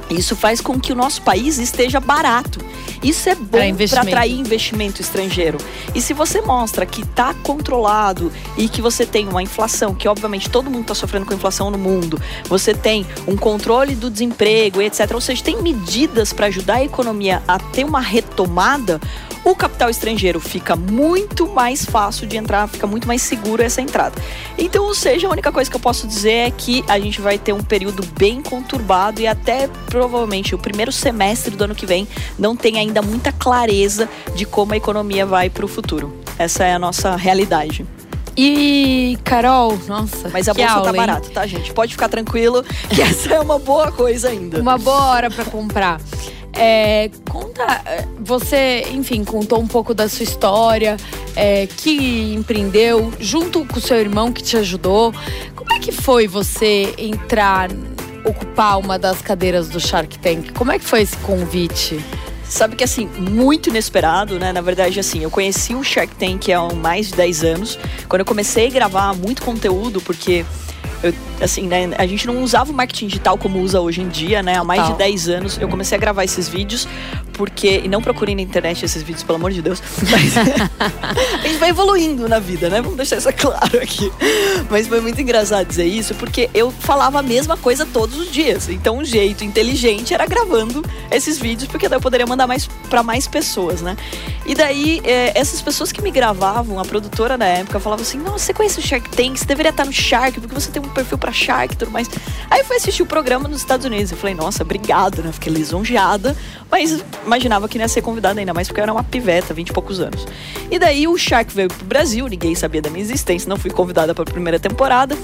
Isso faz com que o nosso país esteja barato. Isso é bom para atrair investimento estrangeiro. E se você mostra que está controlado e que você tem uma inflação, que obviamente todo mundo está sofrendo com inflação no mundo, você tem um controle do desemprego, etc. Ou seja, tem medidas para ajudar a economia a ter uma retomada o capital estrangeiro fica muito mais fácil de entrar, fica muito mais seguro essa entrada. Então, ou seja, a única coisa que eu posso dizer é que a gente vai ter um período bem conturbado e até provavelmente o primeiro semestre do ano que vem não tem ainda muita clareza de como a economia vai para o futuro. Essa é a nossa realidade. E, Carol, nossa. Mas a bolsa tá aula, tá barata, tá, gente? Pode ficar tranquilo que essa é uma boa coisa ainda. Uma boa hora para comprar. É, conta, você, enfim, contou um pouco da sua história, é, que empreendeu junto com o seu irmão que te ajudou. Como é que foi você entrar, ocupar uma das cadeiras do Shark Tank? Como é que foi esse convite? Sabe que assim, muito inesperado, né? Na verdade, assim, eu conheci o Shark Tank há mais de 10 anos. Quando eu comecei a gravar muito conteúdo, porque eu, assim, né, a gente não usava o marketing digital como usa hoje em dia, né? Há mais de 10 anos eu comecei a gravar esses vídeos porque. E não procurem na internet esses vídeos, pelo amor de Deus. Mas a gente vai evoluindo na vida, né? Vamos deixar isso claro aqui. Mas foi muito engraçado dizer isso, porque eu falava a mesma coisa todos os dias. Então, um jeito inteligente era gravando esses vídeos, porque daí eu poderia mandar mais para mais pessoas, né? E daí, é, essas pessoas que me gravavam, a produtora na época, falava assim: Nossa, você conhece o Shark Tank? Você deveria estar no Shark, porque você tem um perfil para Shark e tudo mais. Aí eu fui assistir o programa nos Estados Unidos. Eu falei: Nossa, obrigado, né? Fiquei lisonjeada. Mas imaginava que não ia ser convidada ainda mais porque eu era uma piveta, 20 e poucos anos. E daí o Shark veio pro Brasil, ninguém sabia da minha existência, não fui convidada para a primeira temporada.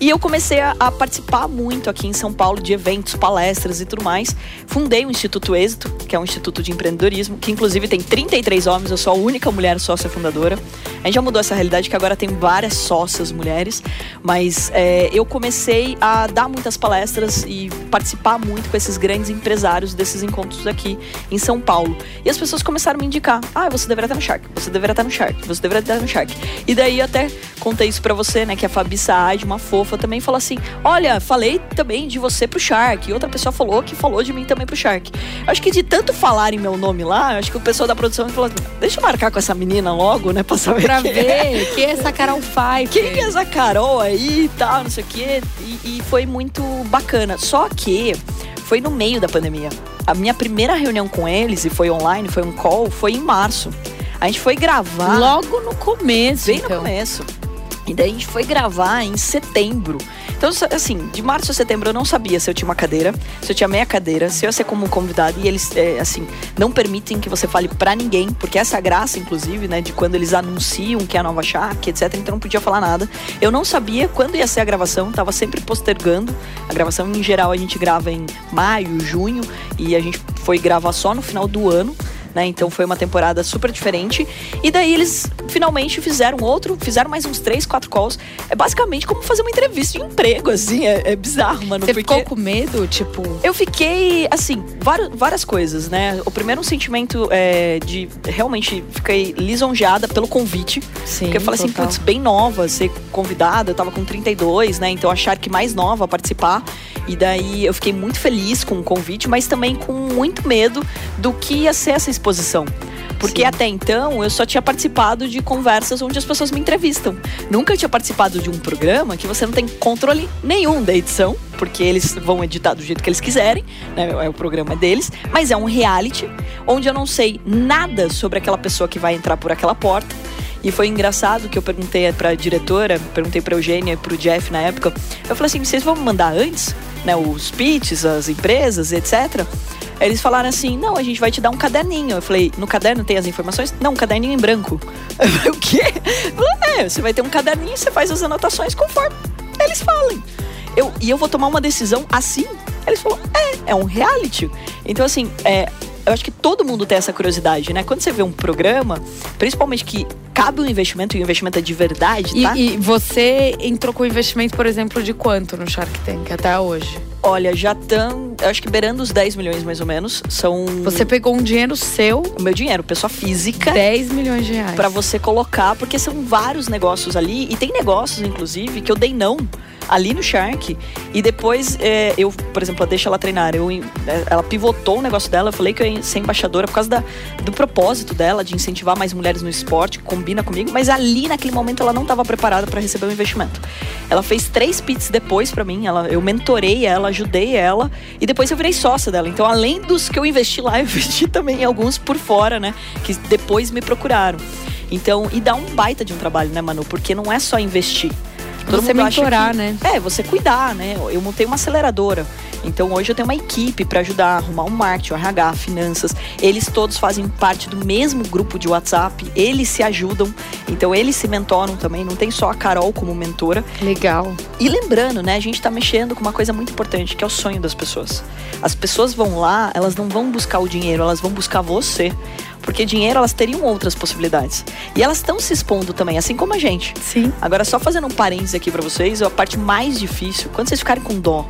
E eu comecei a, a, participar muito aqui em São Paulo de eventos, palestras e tudo mais. Fundei o Instituto Êxito, que é um instituto de empreendedorismo, que inclusive tem 33 homens, eu sou a única mulher sócia fundadora. A gente já mudou essa realidade que agora tem várias sócias mulheres, mas é, eu comecei a dar muitas palestras e participar muito com esses grandes empresários desses encontros aqui em São Paulo. E as pessoas começaram a me indicar: ah, você deveria estar no Shark, você deveria estar no Shark, você deveria estar no Shark. E daí eu até contei isso pra você, né, que a Fabi Saad, uma fofa, também falou assim: Olha, falei também de você pro Shark. E outra pessoa falou que falou de mim também pro Shark. Acho que de tanto falar em meu nome lá, acho que o pessoal da produção falou: Deixa eu marcar com essa menina logo, né? Pra saber. Pra ver é. quem é essa Carol Five. Quem é essa Carol aí e tal, não sei o quê. E, e foi muito bacana. Só que foi no meio da pandemia. A minha primeira reunião com eles, e foi online, foi um call, foi em março. A gente foi gravar. Logo no começo. Bem então. no começo. E daí a gente foi gravar em setembro. Então, assim, de março a setembro eu não sabia se eu tinha uma cadeira, se eu tinha meia cadeira, se eu ia ser como convidado. E eles, é, assim, não permitem que você fale pra ninguém, porque essa graça, inclusive, né, de quando eles anunciam que é a nova Shark, etc. Então não podia falar nada. Eu não sabia quando ia ser a gravação, tava sempre postergando. A gravação, em geral, a gente grava em maio, junho, e a gente foi gravar só no final do ano né? Então foi uma temporada super diferente. E daí eles finalmente fizeram outro, fizeram mais uns três, quatro calls. É basicamente como fazer uma entrevista de emprego, assim. É, é bizarro, mano. Você ficou com medo, tipo? Eu fiquei, assim, várias, várias coisas, né? O primeiro um sentimento é de realmente fiquei lisonjeada pelo convite. Sim. Porque eu falei assim, total. assim, putz, bem nova, ser convidada. Eu tava com 32, né? Então achar que mais nova participar. E daí eu fiquei muito feliz com o convite, mas também com muito medo do que ia ser essa exposição. Porque Sim. até então eu só tinha participado de conversas onde as pessoas me entrevistam. Nunca tinha participado de um programa que você não tem controle nenhum da edição, porque eles vão editar do jeito que eles quiserem, né? É o programa deles, mas é um reality onde eu não sei nada sobre aquela pessoa que vai entrar por aquela porta. E foi engraçado que eu perguntei para a diretora, perguntei para Eugênia e para o Jeff na época. Eu falei assim: vocês vão mandar antes, né? Os pitches, as empresas, etc. Eles falaram assim: não, a gente vai te dar um caderninho. Eu falei: no caderno tem as informações? Não, um caderninho em branco. Eu falei: o quê? Falei, É, você vai ter um caderninho, você faz as anotações conforme eles falem. Eu, e eu vou tomar uma decisão assim. Eles falam, é, é um reality. Então, assim, é, eu acho que todo mundo tem essa curiosidade, né? Quando você vê um programa, principalmente que cabe um investimento e o investimento é de verdade, tá? E, e você entrou com investimento, por exemplo, de quanto no Shark Tank até hoje? Olha, já estão, acho que beirando os 10 milhões mais ou menos. São. Você pegou um dinheiro seu. O meu dinheiro, pessoa física. 10 milhões de reais. Para você colocar, porque são vários negócios ali. E tem negócios, inclusive, que eu dei não ali no Shark. E depois é, eu, por exemplo, Deixa Ela Treinar, eu, é, ela pivotou o negócio dela. Eu falei que eu ia ser embaixadora por causa da, do propósito dela de incentivar mais mulheres no esporte, combina comigo. Mas ali, naquele momento, ela não estava preparada para receber o um investimento. Ela fez três pits depois para mim. Ela, eu mentorei ela, ajudei ela. E depois eu virei sócia dela. Então, além dos que eu investi lá, eu investi também em alguns por fora, né? Que depois me procuraram. Então, e dá um baita de um trabalho, né, Manu? Porque não é só investir. Todo você mentorar, que, né? É, você cuidar, né? Eu montei uma aceleradora. Então hoje eu tenho uma equipe para ajudar a arrumar um marketing, o RH, finanças. Eles todos fazem parte do mesmo grupo de WhatsApp, eles se ajudam. Então eles se mentoram também, não tem só a Carol como mentora. Legal. E lembrando, né, a gente tá mexendo com uma coisa muito importante, que é o sonho das pessoas. As pessoas vão lá, elas não vão buscar o dinheiro, elas vão buscar você. Porque dinheiro elas teriam outras possibilidades. E elas estão se expondo também, assim como a gente. Sim. Agora, só fazendo um parênteses aqui para vocês, a parte mais difícil, quando vocês ficarem com dó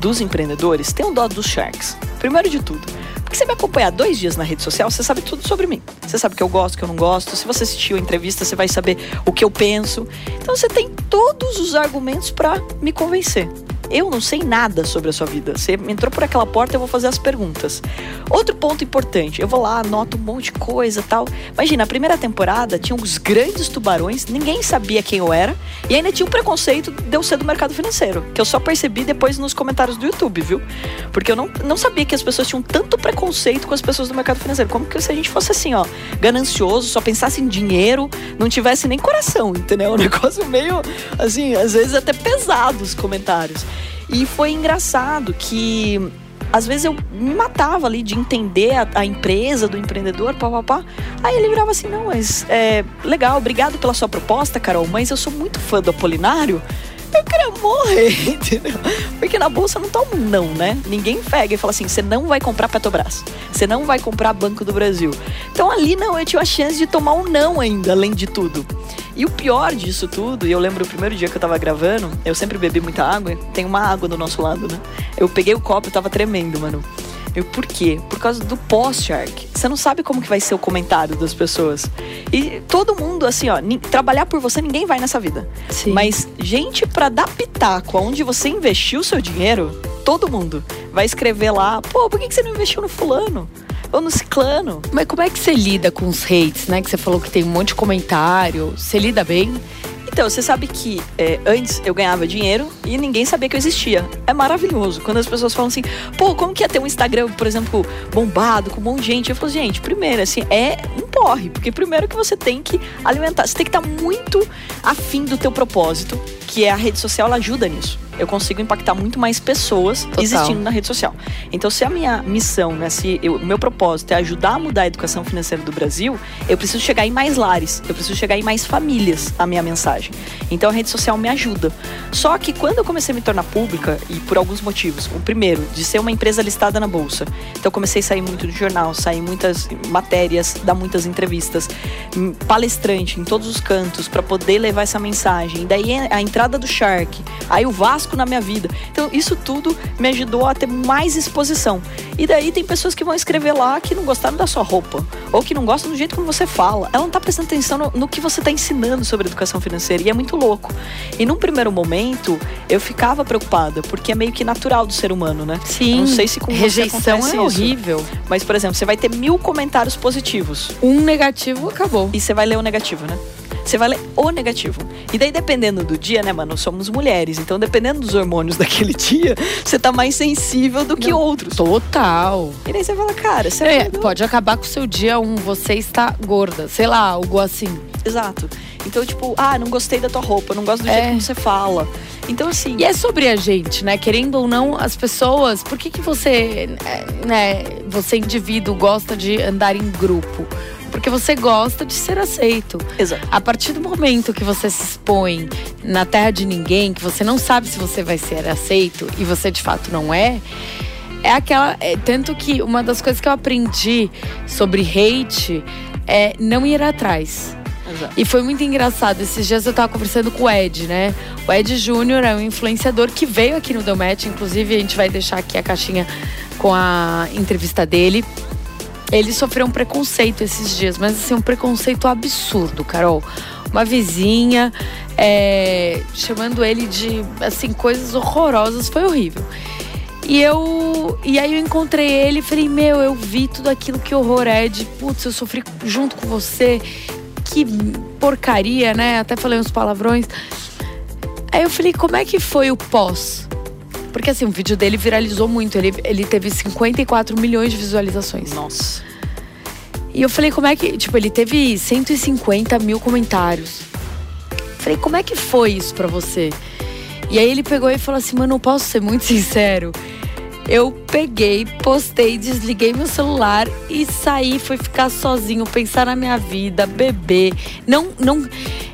dos empreendedores, tenham dó dos sharks. Primeiro de tudo. Porque você me acompanhar dois dias na rede social, você sabe tudo sobre mim. Você sabe o que eu gosto, o que eu não gosto. Se você assistiu a entrevista, você vai saber o que eu penso. Então você tem todos os argumentos para me convencer. Eu não sei nada sobre a sua vida. Você entrou por aquela porta, eu vou fazer as perguntas. Outro ponto importante, eu vou lá, anoto um monte de coisa tal. Imagina, a primeira temporada tinha uns grandes tubarões, ninguém sabia quem eu era, e ainda tinha um preconceito de eu ser do mercado financeiro, que eu só percebi depois nos comentários do YouTube, viu? Porque eu não, não sabia que as pessoas tinham tanto preconceito com as pessoas do mercado financeiro. Como que se a gente fosse assim, ó, ganancioso, só pensasse em dinheiro, não tivesse nem coração, entendeu? Um negócio meio, assim, às vezes até pesado os comentários. E foi engraçado que às vezes eu me matava ali de entender a, a empresa do empreendedor, papapá. Aí ele virava assim: não, mas é legal, obrigado pela sua proposta, Carol, mas eu sou muito fã do Apolinário eu queria morrer, entendeu? Porque na bolsa não tá um não, né? Ninguém pega e fala assim: você não vai comprar Petrobras, você não vai comprar Banco do Brasil. Então ali não, eu tinha a chance de tomar um não ainda, além de tudo. E o pior disso tudo, e eu lembro o primeiro dia que eu tava gravando, eu sempre bebi muita água, tem uma água do nosso lado, né? Eu peguei o copo e tava tremendo, mano. Eu, por quê? Por causa do pós-Shark. Você não sabe como que vai ser o comentário das pessoas. E todo mundo, assim, ó, trabalhar por você ninguém vai nessa vida. Sim. Mas gente para dar pitaco aonde você investiu o seu dinheiro, todo mundo vai escrever lá, pô, por que você não investiu no fulano? Ou no ciclano. Mas como é que você lida com os hates, né? Que você falou que tem um monte de comentário. Você lida bem? Então, você sabe que é, antes eu ganhava dinheiro e ninguém sabia que eu existia. É maravilhoso. Quando as pessoas falam assim, pô, como que ia ter um Instagram, por exemplo, bombado, com um monte de gente? Eu falo, gente, primeiro, assim, é um porre. Porque primeiro que você tem que alimentar, você tem que estar muito afim do teu propósito, que é a rede social, ela ajuda nisso eu consigo impactar muito mais pessoas Total. existindo na rede social. Então, se a minha missão, né, se o meu propósito é ajudar a mudar a educação financeira do Brasil, eu preciso chegar em mais lares, eu preciso chegar em mais famílias a minha mensagem. Então, a rede social me ajuda. Só que quando eu comecei a me tornar pública, e por alguns motivos, o primeiro, de ser uma empresa listada na bolsa, então eu comecei a sair muito no jornal, sair muitas matérias, dar muitas entrevistas, hum, palestrante em todos os cantos para poder levar essa mensagem. E daí a entrada do Shark, aí o Vasco na minha vida. Então, isso tudo me ajudou a ter mais exposição. E daí tem pessoas que vão escrever lá que não gostaram da sua roupa, ou que não gostam do jeito como você fala. Ela não tá prestando atenção no, no que você tá ensinando sobre educação financeira, e é muito louco. E num primeiro momento, eu ficava preocupada, porque é meio que natural do ser humano, né? Sim. Eu não sei se com Rejeição você é horrível. Mas, por exemplo, você vai ter mil comentários positivos. Um negativo acabou. E você vai ler o negativo, né? Você vai ler o negativo. E daí, dependendo do dia, né, mano? Somos mulheres. Então, dependendo dos hormônios daquele dia, você tá mais sensível do que Não, outros. Total. E daí você fala, cara, você é, pode acabar com o seu dia um, você está gorda. Sei lá, algo assim. Exato. Então, tipo, ah, não gostei da tua roupa, não gosto do é. jeito como você fala. Então, assim. E é sobre a gente, né? Querendo ou não, as pessoas. Por que, que você, né, você, indivíduo, gosta de andar em grupo? Porque você gosta de ser aceito. Exato. A partir do momento que você se expõe na terra de ninguém, que você não sabe se você vai ser aceito e você de fato não é, é aquela. É, tanto que uma das coisas que eu aprendi sobre hate é não ir atrás. Exato. E foi muito engraçado. Esses dias eu tava conversando com o Ed, né? O Ed Júnior é um influenciador que veio aqui no Delmet. Inclusive, a gente vai deixar aqui a caixinha com a entrevista dele. Ele sofreu um preconceito esses dias, mas assim, um preconceito absurdo, Carol. Uma vizinha é, chamando ele de assim, coisas horrorosas, foi horrível. E eu. E aí eu encontrei ele e falei, meu, eu vi tudo aquilo que horror é de putz, eu sofri junto com você. Que porcaria, né? Até falei uns palavrões. Aí eu falei, como é que foi o pós? Porque assim, o vídeo dele viralizou muito. Ele, ele teve 54 milhões de visualizações. Nossa. E eu falei, como é que. Tipo, ele teve 150 mil comentários. Falei, como é que foi isso pra você? E aí ele pegou e falou assim, mano, eu posso ser muito sincero. Eu peguei, postei, desliguei meu celular e saí, fui ficar sozinho, pensar na minha vida, beber. Não, não.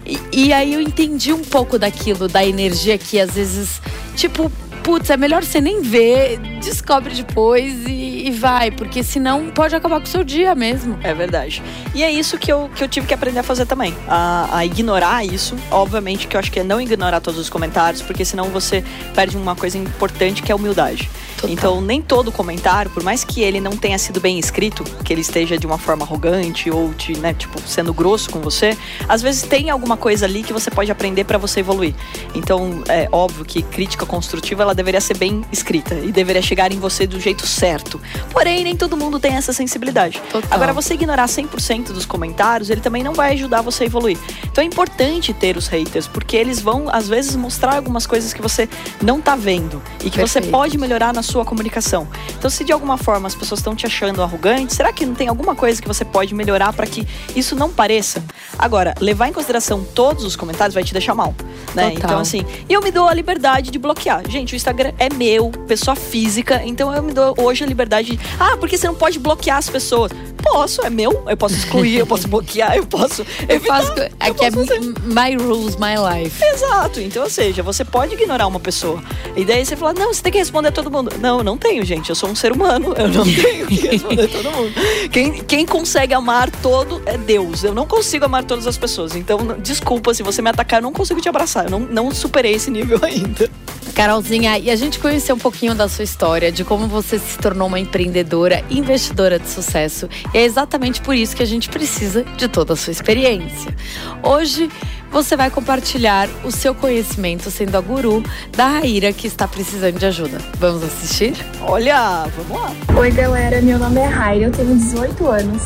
E, e aí eu entendi um pouco daquilo, da energia que às vezes, tipo, putz, é melhor você nem ver, descobre depois e, e, vai, porque senão pode acabar com o seu dia mesmo. É verdade. E é isso que eu, que eu tive que aprender a fazer também. A, a ignorar isso. Obviamente que eu acho que é não ignorar todos os comentários, porque senão você perde uma coisa importante que é a humildade. Total. Então, nem todo comentário, por mais que ele não tenha sido bem escrito, que ele esteja de uma forma arrogante ou de, né, tipo, sendo grosso com você, às vezes tem alguma coisa ali que você pode aprender para você evoluir. Então, é óbvio que crítica construtiva ela deveria ser bem escrita e deveria chegar em você do jeito certo. Porém, nem todo mundo tem essa sensibilidade. Total. Agora, você ignorar 100% dos comentários, ele também não vai ajudar você a evoluir. Então, é importante ter os haters, porque eles vão, às vezes, mostrar algumas coisas que você não tá vendo e que Perfeito. você pode melhorar na sua comunicação. Então, se de alguma forma as pessoas estão te achando arrogante, será que não tem alguma coisa que você pode melhorar para que isso não pareça? Agora, levar em consideração todos os comentários vai te deixar mal, né? Total. Então, assim, eu me dou a liberdade de bloquear. Gente, o Instagram é meu, pessoa física, então eu me dou hoje a liberdade de, ah, porque você não pode bloquear as pessoas? Posso, é meu, eu posso excluir, eu posso bloquear, eu posso. Eu evitar, faço. eu Aqui é fazer. my rules, my life. Exato. Então, ou seja, você pode ignorar uma pessoa. E daí você fala, não, você tem que responder a todo mundo. Não, eu não tenho, gente. Eu sou um ser humano. Eu não tenho que responder todo mundo. Quem, quem consegue amar todo é Deus. Eu não consigo amar todas as pessoas. Então, desculpa, se você me atacar, eu não consigo te abraçar. Eu não, não superei esse nível ainda. Carolzinha, e a gente conheceu um pouquinho da sua história, de como você se tornou uma empreendedora, investidora de sucesso. E é exatamente por isso que a gente precisa de toda a sua experiência. Hoje você vai compartilhar o seu conhecimento sendo a guru da Raíra que está precisando de ajuda. Vamos assistir? Olha, vamos lá. Oi, galera. Meu nome é Raira, eu tenho 18 anos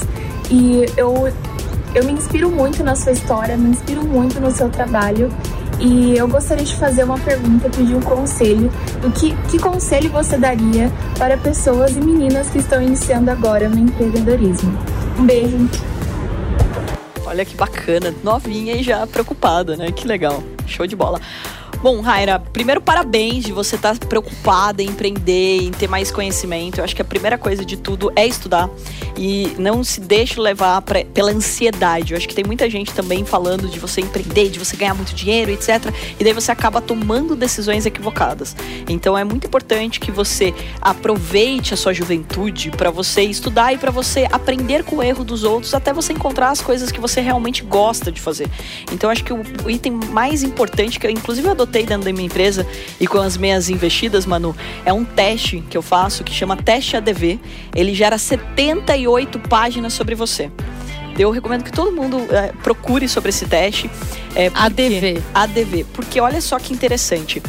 e eu, eu me inspiro muito na sua história, me inspiro muito no seu trabalho. E eu gostaria de fazer uma pergunta, pedir um conselho. Do que, que conselho você daria para pessoas e meninas que estão iniciando agora no empreendedorismo? Um beijo. Olha que bacana, novinha e já preocupada, né? Que legal. Show de bola. Bom, Raira, primeiro parabéns de você estar preocupada em empreender, em ter mais conhecimento. Eu acho que a primeira coisa de tudo é estudar e não se deixe levar pra, pela ansiedade. Eu acho que tem muita gente também falando de você empreender, de você ganhar muito dinheiro, etc. E daí você acaba tomando decisões equivocadas. Então é muito importante que você aproveite a sua juventude para você estudar e para você aprender com o erro dos outros até você encontrar as coisas que você realmente gosta de fazer. Então acho que o, item mais importante que eu inclusive adotei dentro da minha empresa e com as minhas investidas, Manu, é um teste que eu faço que chama teste ADV. Ele gera 78 páginas sobre você. Eu recomendo que todo mundo é, procure sobre esse teste. É, ADV. ADV. Porque olha só que interessante.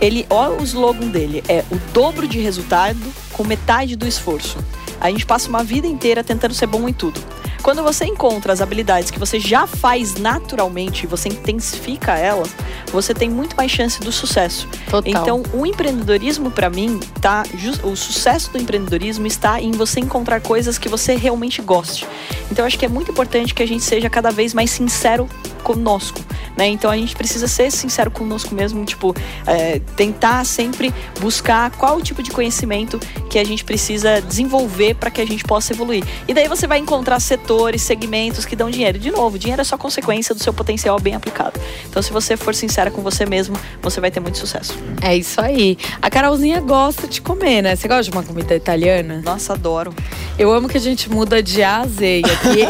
Ele, olha o slogan dele, é o dobro de resultado com metade do esforço. A gente passa uma vida inteira tentando ser bom em tudo. Quando você encontra as habilidades que você já faz naturalmente e você intensifica elas, você tem muito mais chance do sucesso. Total. Então, o empreendedorismo, para mim, tá. O sucesso do empreendedorismo está em você encontrar coisas que você realmente goste. Então, acho que é muito importante que a gente seja cada vez mais sincero conosco. Né? Então a gente precisa ser sincero conosco mesmo, tipo, é, tentar sempre buscar qual o tipo de conhecimento que a gente precisa desenvolver para que a gente possa evoluir. E daí você vai encontrar setores, segmentos que dão dinheiro. De novo, dinheiro é só consequência do seu potencial bem aplicado. Então, se você for sincera com você mesmo, você vai ter muito sucesso. É isso aí. A Carolzinha gosta de comer, né? Você gosta de uma comida italiana? Nossa, adoro. Eu amo que a gente muda de A a Z.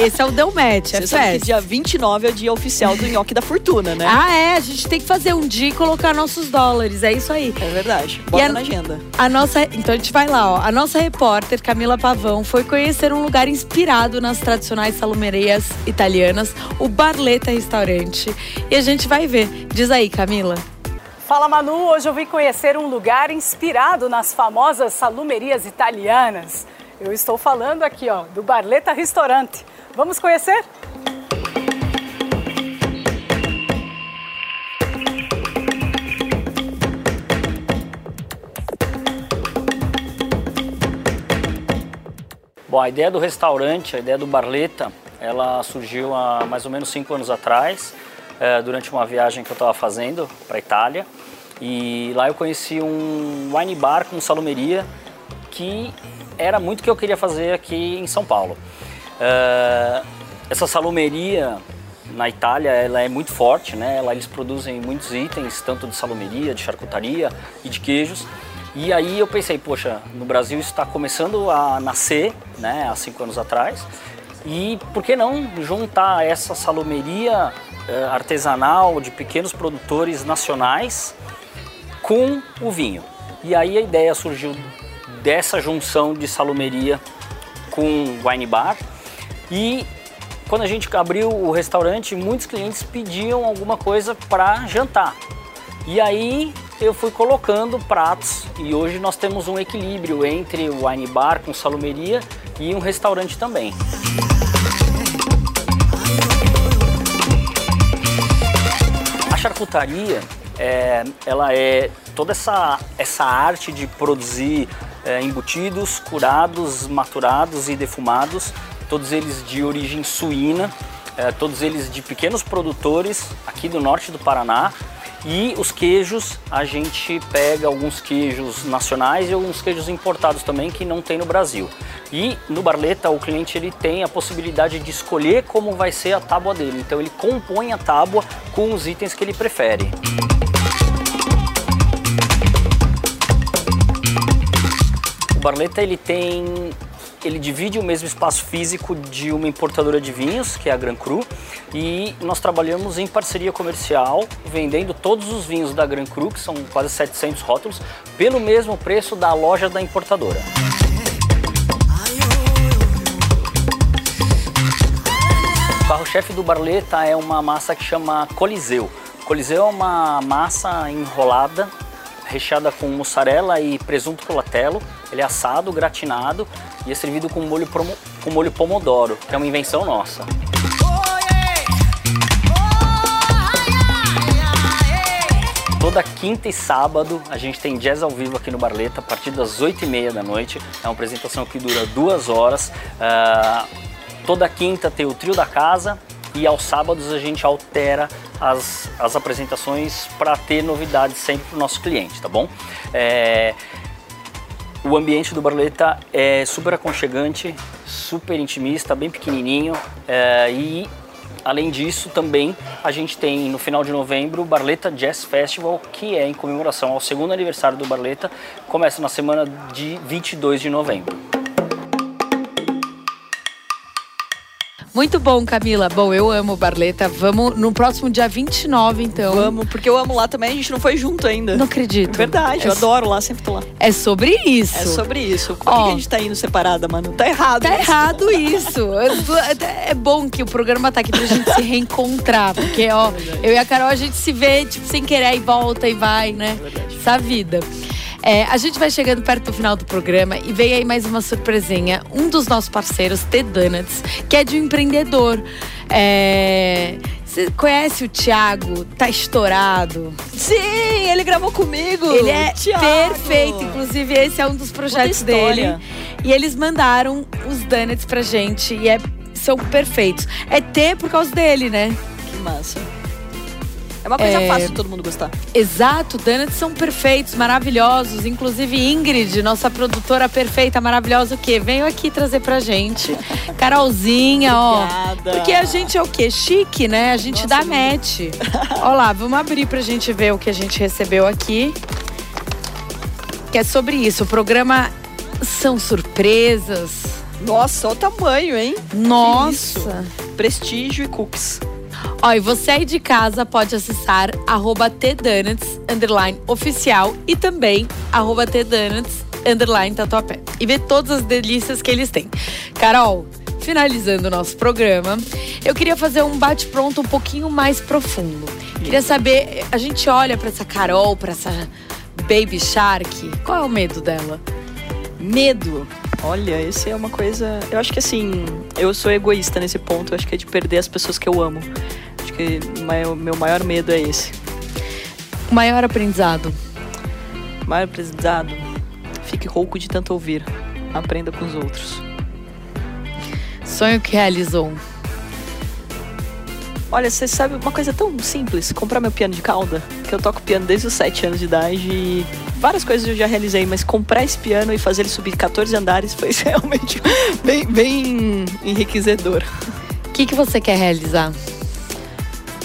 Esse é o Del Match, é Você que dia 29 é o dia oficial do nhoque da fortuna, né? Ah, é. A gente tem que fazer um dia e colocar nossos dólares. É isso aí. É verdade. Bota a, na agenda. A nossa, então a gente vai lá, ó. A nossa repórter, Camila Pavão, foi conhecer um lugar inspirado nas tradicionais salumerias italianas, o Barletta Restaurante. E a gente vai ver. Diz aí, Camila. Fala Manu, hoje eu vim conhecer um lugar inspirado nas famosas salumerias italianas. Eu estou falando aqui, ó, do Barletta Restaurante. Vamos conhecer? Bom, a ideia do restaurante, a ideia do Barletta, ela surgiu há mais ou menos cinco anos atrás, é, durante uma viagem que eu estava fazendo para a Itália. E lá eu conheci um wine bar com salumeria que era muito o que eu queria fazer aqui em São Paulo. É, essa salumeria na Itália ela é muito forte, né? Lá eles produzem muitos itens, tanto de salumeria, de charcutaria e de queijos. E aí eu pensei, poxa, no Brasil isso está começando a nascer, né? Há cinco anos atrás. E por que não juntar essa salumeria eh, artesanal de pequenos produtores nacionais com o vinho? E aí a ideia surgiu dessa junção de salumeria com wine bar. E quando a gente abriu o restaurante, muitos clientes pediam alguma coisa para jantar. E aí eu fui colocando pratos e hoje nós temos um equilíbrio entre o wine bar com salumeria e um restaurante também. A charcutaria, é, ela é toda essa, essa arte de produzir é, embutidos, curados, maturados e defumados, todos eles de origem suína, é, todos eles de pequenos produtores aqui do norte do Paraná, e os queijos, a gente pega alguns queijos nacionais e alguns queijos importados também que não tem no Brasil. E no Barleta o cliente ele tem a possibilidade de escolher como vai ser a tábua dele. Então ele compõe a tábua com os itens que ele prefere. O Barleta ele tem ele divide o mesmo espaço físico de uma importadora de vinhos, que é a Gran Cru, e nós trabalhamos em parceria comercial, vendendo todos os vinhos da Gran Cru, que são quase 700 rótulos, pelo mesmo preço da loja da importadora. O carro-chefe do Barleta é uma massa que chama Coliseu. Coliseu é uma massa enrolada recheada com mussarela e presunto colatello. Ele é assado, gratinado e é servido com molho, promo, com molho pomodoro, que é uma invenção nossa. Toda quinta e sábado a gente tem jazz ao vivo aqui no Barleta a partir das 8h30 da noite. É uma apresentação que dura duas horas. Uh, toda quinta tem o trio da casa e aos sábados a gente altera as, as apresentações para ter novidades sempre para o nosso cliente, tá bom? É, o ambiente do Barleta é super aconchegante, super intimista, bem pequenininho é, e além disso também a gente tem no final de novembro o Barleta Jazz Festival que é em comemoração ao segundo aniversário do Barleta, começa na semana de 22 de novembro. Muito bom, Camila. Bom, eu amo Barleta. Vamos no próximo dia 29, então. Vamos, porque eu amo lá também, a gente não foi junto ainda. Não acredito. Verdade, é eu adoro lá, sempre tô lá. É sobre isso. É sobre isso. Por Ó, que a gente tá indo separada, mano? Tá errado. Tá isso. errado isso. é bom que o programa tá aqui pra gente se reencontrar. Porque, ó, é eu e a Carol, a gente se vê, tipo, sem querer e volta e vai, né? É Essa vida. É, a gente vai chegando perto do final do programa e veio aí mais uma surpresinha. Um dos nossos parceiros, The Donuts, que é de um empreendedor. É... Você conhece o Thiago? Tá estourado. Sim, ele gravou comigo. Ele é Thiago. perfeito. Inclusive, esse é um dos projetos dele. E eles mandaram os donuts pra gente. E é, são perfeitos. É ter por causa dele, né? Que massa. É uma coisa é... fácil todo mundo gostar. Exato, donuts são perfeitos, maravilhosos. Inclusive Ingrid, nossa produtora perfeita, maravilhosa, o quê? Veio aqui trazer pra gente. Carolzinha, ó. Porque a gente é o quê? Chique, né? A gente nossa, dá match. Olha lá, vamos abrir pra gente ver o que a gente recebeu aqui. Que é sobre isso. O programa são surpresas. Nossa, olha o tamanho, hein? Nossa. Prestígio e cookies. Ó, e você aí de casa pode acessar arroba tdonuts, underline, oficial e também arroba tdonuts, underline, tatuapé. E ver todas as delícias que eles têm. Carol, finalizando o nosso programa, eu queria fazer um bate-pronto um pouquinho mais profundo. Queria saber, a gente olha para essa Carol, para essa Baby Shark, qual é o medo dela? Medo? Olha, esse é uma coisa. Eu acho que assim, eu sou egoísta nesse ponto. Eu acho que é de perder as pessoas que eu amo. Acho que o meu maior medo é esse. O maior aprendizado? O maior aprendizado? Fique rouco de tanto ouvir. Aprenda com os outros. Sonho que realizou? Olha, você sabe uma coisa tão simples, comprar meu piano de cauda, que eu toco piano desde os 7 anos de idade e várias coisas eu já realizei, mas comprar esse piano e fazer ele subir 14 andares foi realmente bem, bem enriquecedor. O que, que você quer realizar?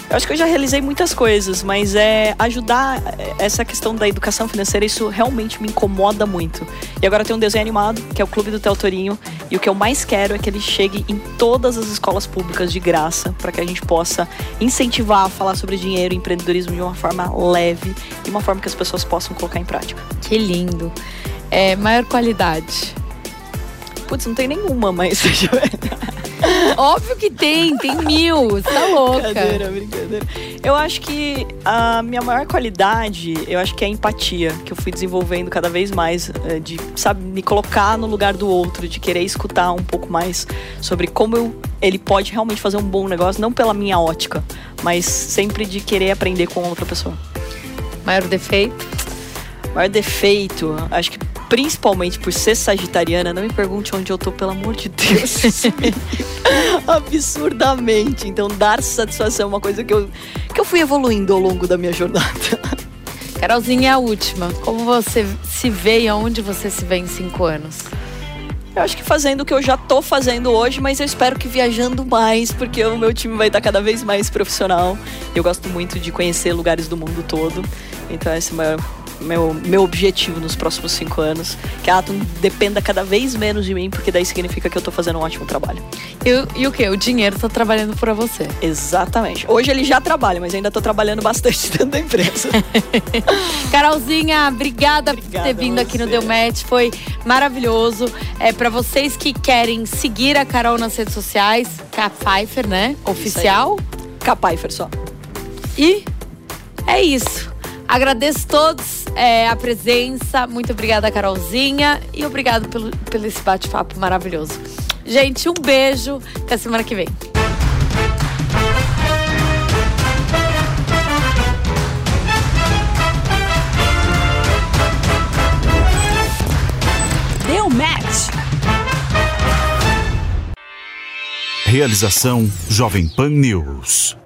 Eu acho que eu já realizei muitas coisas, mas é ajudar essa questão da educação financeira, isso realmente me incomoda muito. E agora tem um desenho animado, que é o Clube do Teltorinho, e o que eu mais quero é que ele chegue em todas as escolas públicas de graça, para que a gente possa incentivar a falar sobre dinheiro e empreendedorismo de uma forma leve e uma forma que as pessoas possam colocar em prática. Que lindo. É, maior qualidade. Putz, não tem nenhuma, mas. Óbvio que tem, tem mil. Você tá louca. Brincadeira, brincadeira. Eu acho que a minha maior qualidade, eu acho que é a empatia, que eu fui desenvolvendo cada vez mais, eh, de, sabe, me colocar no lugar do outro, de querer escutar um pouco mais sobre como eu, ele pode realmente fazer um bom negócio, não pela minha ótica, mas sempre de querer aprender com outra pessoa. Maior defeito? Maior defeito, acho que principalmente por ser sagitariana, não me pergunte onde eu tô, pelo amor de Deus. Absurdamente. Então, dar satisfação é uma coisa que eu, que eu fui evoluindo ao longo da minha jornada. Carolzinha, a última. Como você se vê e aonde você se vê em cinco anos? Eu acho que fazendo o que eu já tô fazendo hoje, mas eu espero que viajando mais, porque o meu time vai estar cada vez mais profissional. Eu gosto muito de conhecer lugares do mundo todo. Então esse é o maior meu, meu objetivo nos próximos cinco anos. Que a Atom dependa cada vez menos de mim, porque daí significa que eu tô fazendo um ótimo trabalho. E, e o que? O dinheiro tá trabalhando para você. Exatamente. Hoje ele já trabalha, mas ainda tô trabalhando bastante dentro da empresa. Carolzinha, obrigada, obrigada por ter vindo aqui no Deu Match. Foi maravilhoso. É para vocês que querem seguir a Carol nas redes sociais, K Pfeiffer, né? Oficial. K Pfeiffer só. E é isso. Agradeço todos é, a presença. Muito obrigada, Carolzinha. E obrigado pelo, pelo esse bate-papo maravilhoso. Gente, um beijo. Até semana que vem. Deu match. Realização Jovem Pan News.